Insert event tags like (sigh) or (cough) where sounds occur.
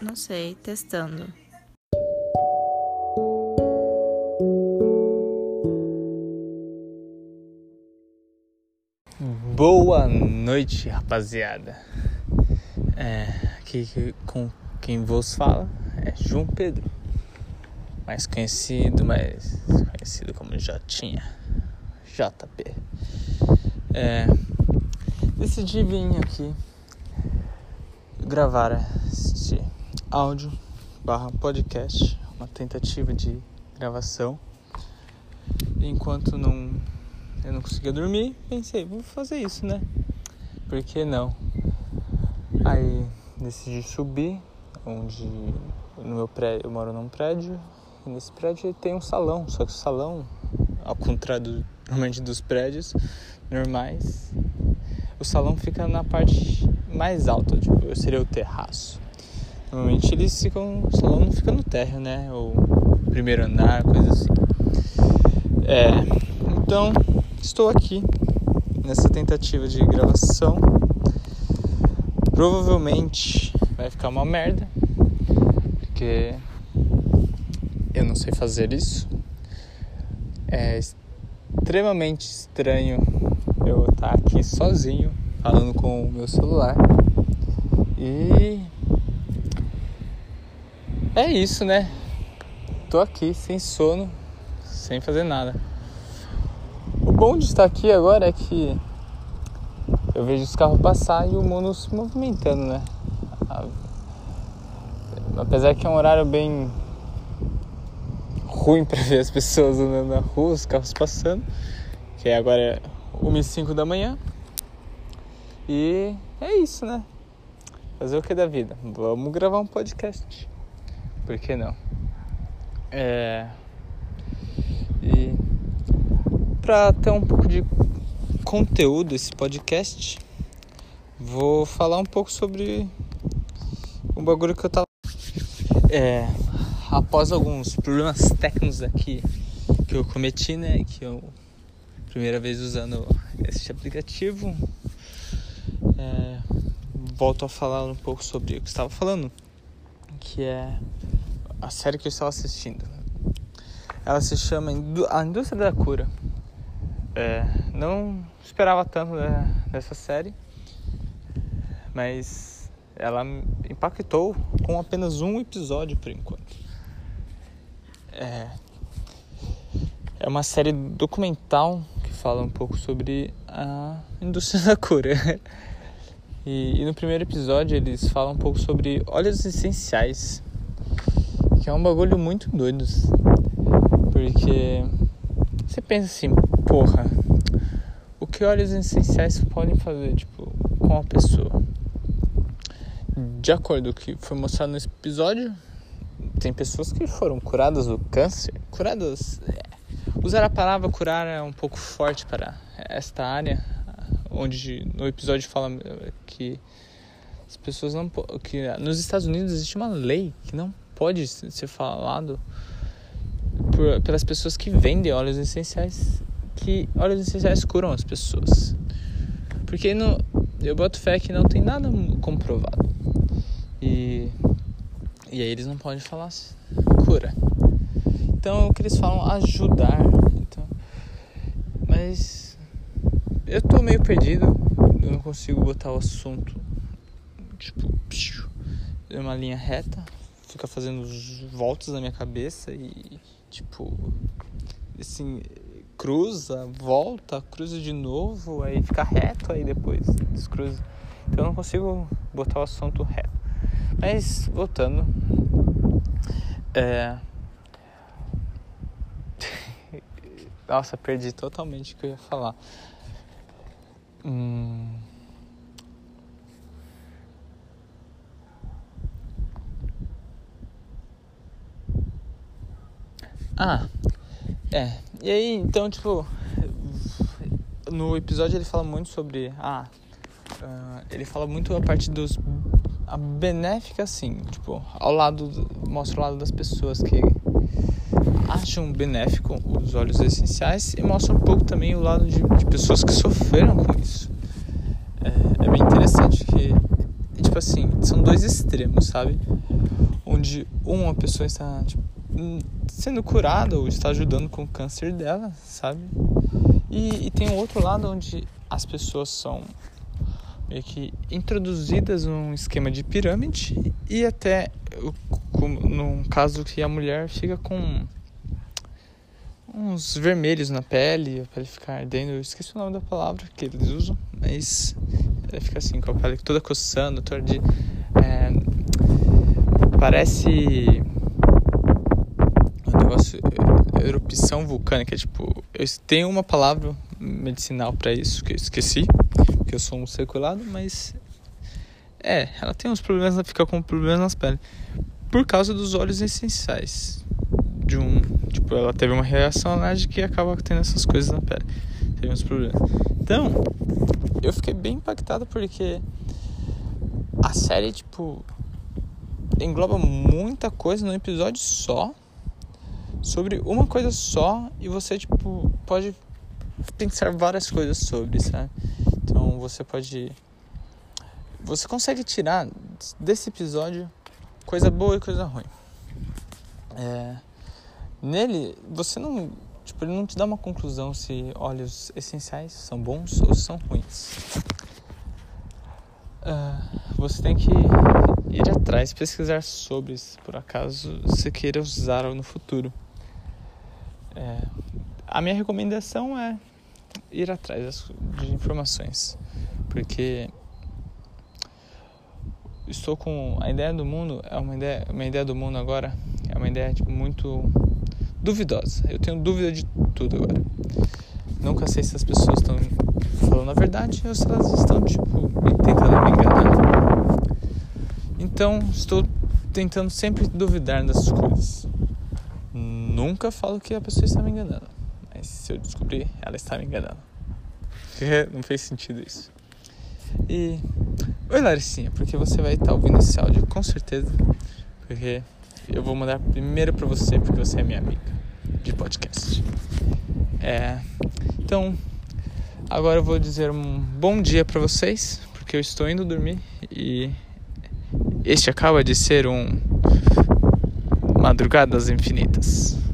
Não sei, testando. Boa noite, rapaziada. É, aqui com quem vos fala é João Pedro, mais conhecido, mais conhecido como Jotinha, JP. É, decidi vir aqui gravar este áudio barra podcast, uma tentativa de gravação. Enquanto não eu não conseguia dormir, pensei, vou fazer isso, né? Por que não? Aí decidi subir, onde no meu prédio, eu moro num prédio, e nesse prédio tem um salão, só que o salão, ao contrário normalmente dos prédios normais, o salão fica na parte mais alta, tipo, seria o terraço. Normalmente eles ficam, o salão não fica no térreo, né? Ou primeiro andar, coisa assim. É, então estou aqui nessa tentativa de gravação. Provavelmente vai ficar uma merda, porque eu não sei fazer isso. É extremamente estranho eu estar aqui sozinho falando com o meu celular. E é isso, né? Tô aqui sem sono, sem fazer nada. O bom de estar aqui agora é que eu vejo os carros passar e o mundo se movimentando, né? Apesar que é um horário bem ruim para ver as pessoas andando na rua, os carros passando, que agora é 1 e 5 da manhã. E é isso, né? Fazer o que da vida? Vamos gravar um podcast. Por que não? É. E para ter um pouco de conteúdo esse podcast, vou falar um pouco sobre um bagulho que eu tava. É. Após alguns problemas técnicos aqui que eu cometi, né? Que eu. Primeira vez usando este aplicativo, é, volto a falar um pouco sobre o que estava falando, que é a série que eu estava assistindo. Ela se chama A Indústria da Cura. É, não esperava tanto dessa série, mas ela impactou com apenas um episódio por enquanto. É, é uma série documental que fala um pouco sobre a indústria (laughs) da cura. E, e, no primeiro episódio eles falam um pouco sobre óleos essenciais, que é um bagulho muito doido. Porque você pensa assim, porra, o que óleos essenciais podem fazer, tipo, com a pessoa? De acordo com o que foi mostrado nesse episódio, tem pessoas que foram curadas do câncer, curadas. É, usar a palavra curar é um pouco forte para esta área, onde no episódio fala que as pessoas não que nos Estados Unidos existe uma lei que não pode ser falado por, pelas pessoas que vendem óleos essenciais que óleos essenciais curam as pessoas. Porque no, eu boto fé que não tem nada comprovado. E e aí eles não podem falar cura. Então o que eles falam ajudar. Então mas eu tô meio perdido, eu não consigo botar o assunto tipo, uma linha reta, fica fazendo voltas na minha cabeça e tipo assim, cruza, volta, cruza de novo, aí fica reto, aí depois descruza. Então eu não consigo botar o assunto reto. Mas voltando, é... (laughs) Nossa, perdi totalmente o que eu ia falar. Hum. Ah, é. E aí, então, tipo, no episódio ele fala muito sobre. Ah, uh, ele fala muito a parte dos. A benéfica, assim, tipo, ao lado. Mostra o lado das pessoas que acham benéfico os óleos essenciais e mostra um pouco também o lado de, de pessoas que sofreram com isso. É, é bem interessante que, tipo assim, são dois extremos, sabe? Onde uma pessoa está tipo, sendo curada ou está ajudando com o câncer dela, sabe? E, e tem o outro lado onde as pessoas são meio que introduzidas num esquema de pirâmide e até num caso que a mulher fica com uns vermelhos na pele, a pele fica ardendo, eu esqueci o nome da palavra que eles usam, mas ela fica assim, com a pele toda coçando, toda de. É, parece. Negócio. Erupção vulcânica, tipo. Eu tenho uma palavra medicinal para isso que eu esqueci, que eu sou um circulado, mas. É, ela tem uns problemas, fica com problemas nas peles. Por causa dos óleos essenciais. De um. Tipo, ela teve uma reação alérgica e acaba tendo essas coisas na pele. Teve uns problemas. Então, eu fiquei bem impactado porque a série, tipo, engloba muita coisa num episódio só, sobre uma coisa só, e você, tipo, pode pensar várias coisas sobre, sabe? Então você pode. Você consegue tirar desse episódio coisa boa e coisa ruim. É, nele, você não Tipo, ele não te dá uma conclusão se óleos essenciais são bons ou são ruins. Uh, você tem que ir atrás, pesquisar sobre, se por acaso você queira usar no futuro. É, a minha recomendação é ir atrás de informações, porque estou com a ideia do mundo é uma ideia, uma ideia do mundo agora é uma ideia tipo, muito duvidosa. Eu tenho dúvida de tudo agora. Nunca sei se as pessoas estão falando a verdade ou se elas estão, tipo, tentando me enganar. Então, estou tentando sempre duvidar das coisas. Nunca falo que a pessoa está me enganando. Mas se eu descobrir, ela está me enganando. Não fez sentido isso. E. Oi, Laricinha, porque você vai estar ouvindo esse áudio com certeza. Porque eu vou mandar primeiro para você, porque você é minha amiga de podcast. É, então, agora eu vou dizer um bom dia para vocês, porque eu estou indo dormir e este acaba de ser um Madrugadas Infinitas.